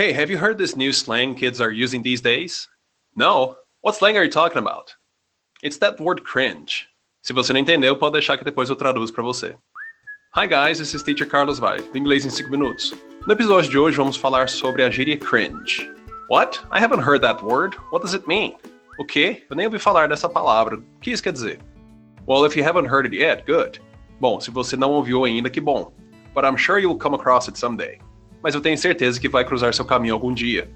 Hey, have you heard this new slang kids are using these days? No? What slang are you talking about? It's that word cringe. Se você não entendeu, pode deixar que depois eu traduzo para você. Hi guys, this is Teacher Carlos Vai, do Inglês em 5 minutos. No episódio de hoje vamos falar sobre a gíria cringe. What? I haven't heard that word. What does it mean? O quê? Eu nem ouvi falar dessa palavra. O que isso quer dizer? Well, if you haven't heard it yet, good. Bom, se você não ouviu ainda, que bom. But I'm sure you'll come across it someday. Mas eu tenho certeza que vai cruzar seu caminho algum dia.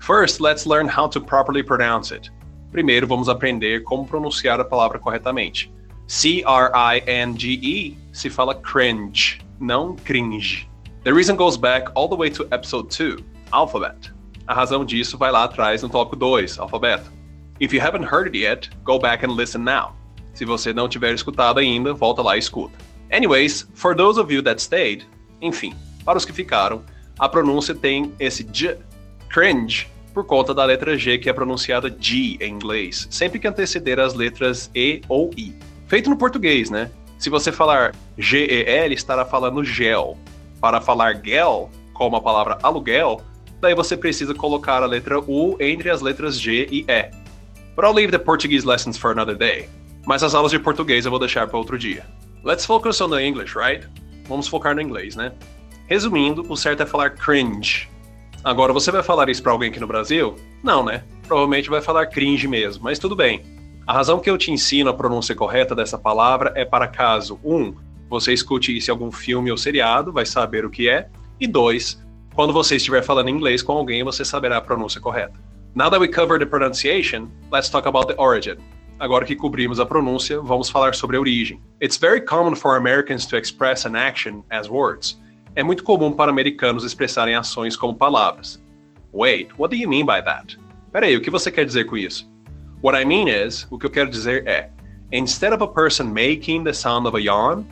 First, let's learn how to properly pronounce it. Primeiro, vamos aprender como pronunciar a palavra corretamente. C-R-I-N-G-E se fala cringe, não cringe. The reason goes back all the way to episode 2, alphabet. A razão disso vai lá atrás no tópico 2, alfabeto. If you haven't heard it yet, go back and listen now. Se você não tiver escutado ainda, volta lá e escuta. Anyways, for those of you that stayed, enfim, para os que ficaram, a pronúncia tem esse J, cringe, por conta da letra G que é pronunciada G em inglês, sempre que anteceder as letras E ou I. Feito no português, né? Se você falar G-E-L, estará falando gel. Para falar gel, como a palavra aluguel, daí você precisa colocar a letra U entre as letras G e E. But I'll leave the Portuguese lessons for another day. Mas as aulas de português eu vou deixar para outro dia. Let's focus on the English, right? Vamos focar no inglês, né? Resumindo, o certo é falar cringe. Agora, você vai falar isso para alguém aqui no Brasil? Não, né? Provavelmente vai falar cringe mesmo, mas tudo bem. A razão que eu te ensino a pronúncia correta dessa palavra é para caso, um, você escute isso em algum filme ou seriado, vai saber o que é, e dois, quando você estiver falando inglês com alguém, você saberá a pronúncia correta. Now that we covered the pronunciation, let's talk about the origin. Agora que cobrimos a pronúncia, vamos falar sobre a origem. It's very common for Americans to express an action as words. É muito comum para americanos expressarem ações como palavras. Wait, what do you mean by that? Peraí, o que você quer dizer com isso? What I mean is, o que eu quero dizer é, instead of a person making the sound of a yawn,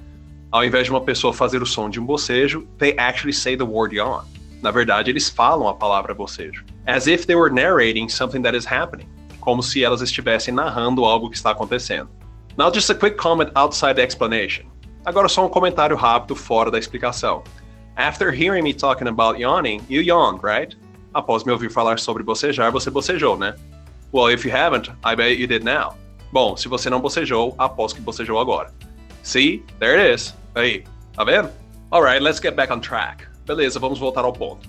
ao invés de uma pessoa fazer o som de um bocejo, they actually say the word yawn. Na verdade, eles falam a palavra bocejo. As if they were narrating something that is happening. Como se elas estivessem narrando algo que está acontecendo. Now just a quick comment outside the explanation. Agora só um comentário rápido fora da explicação. After hearing me talking about yawning, you yawned, right? Após me ouvir falar sobre bocejar, você bocejou, né? Well, if you haven't, I bet you did now. Bom, se você não bocejou, aposto que bocejou agora. See? There it is. Aí, tá vendo? Alright, let's get back on track. Beleza, vamos voltar ao ponto.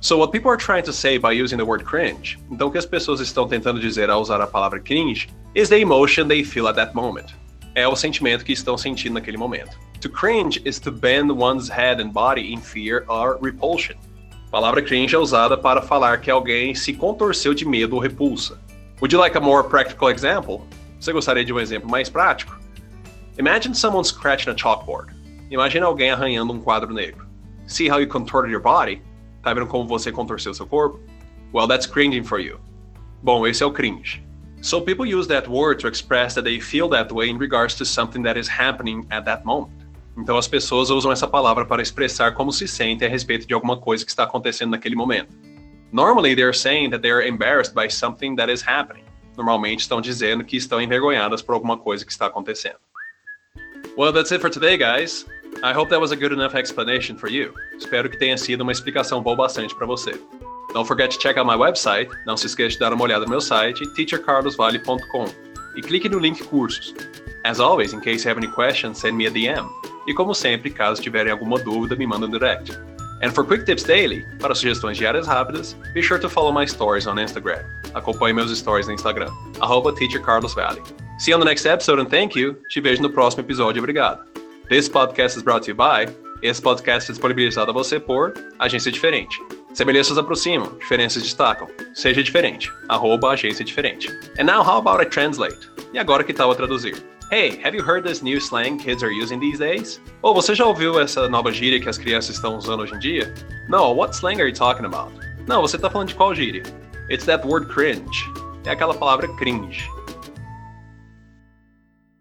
So what people are trying to say by using the word cringe, então o que as pessoas estão tentando dizer ao usar a palavra cringe, is the emotion they feel at that moment. É o sentimento que estão sentindo naquele momento. To cringe is to bend one's head and body in fear or repulsion. A palavra cringe é usada para falar que alguém se contorceu de medo ou repulsa. Would you like a more practical example? Você gostaria de um exemplo mais prático? Imagine someone scratching a chalkboard. Imagine alguém arranhando um quadro negro. See how you contorted your body? Tá vendo como você contorceu seu corpo? Well, that's cringing for you. Bom, esse é o cringe. So people use that word to express that they feel that way in regards to something that is happening at that moment. Então as pessoas usam essa palavra para expressar como se sentem a respeito de alguma coisa que está acontecendo naquele momento. Normally saying that embarrassed by something that is happening. Normalmente estão dizendo que estão envergonhadas por alguma coisa que está acontecendo. Well, that's it for today, guys. I hope that was a good enough explanation for you. Espero que tenha sido uma explicação boa bastante para você. Don't forget to check out my website. Não se esqueça de dar uma olhada no meu site, teachercarlosvale.com, e clique no link cursos. As always, in case you have any questions, send me a DM. E como sempre, caso tiverem alguma dúvida, me manda um direct. And for quick tips daily, para sugestões diárias rápidas, be sure to follow my stories on Instagram. Acompanhe meus stories no Instagram, arroba. See you on the next episode and thank you. Te vejo no próximo episódio. Obrigado. This podcast is brought to you by. Esse podcast é disponibilizado a você por Agência Diferente. Semelhanças aproximam, diferenças destacam. Seja diferente. Arroba Agência Diferente. And now how about I translate? E agora que tal a traduzir? Hey, have you heard this new slang kids are using these days? Ou oh, você já ouviu essa nova gíria que as crianças estão usando hoje em dia? No, what slang are you talking about? Não, você está falando de qual gíria? It's that word cringe. É aquela palavra cringe.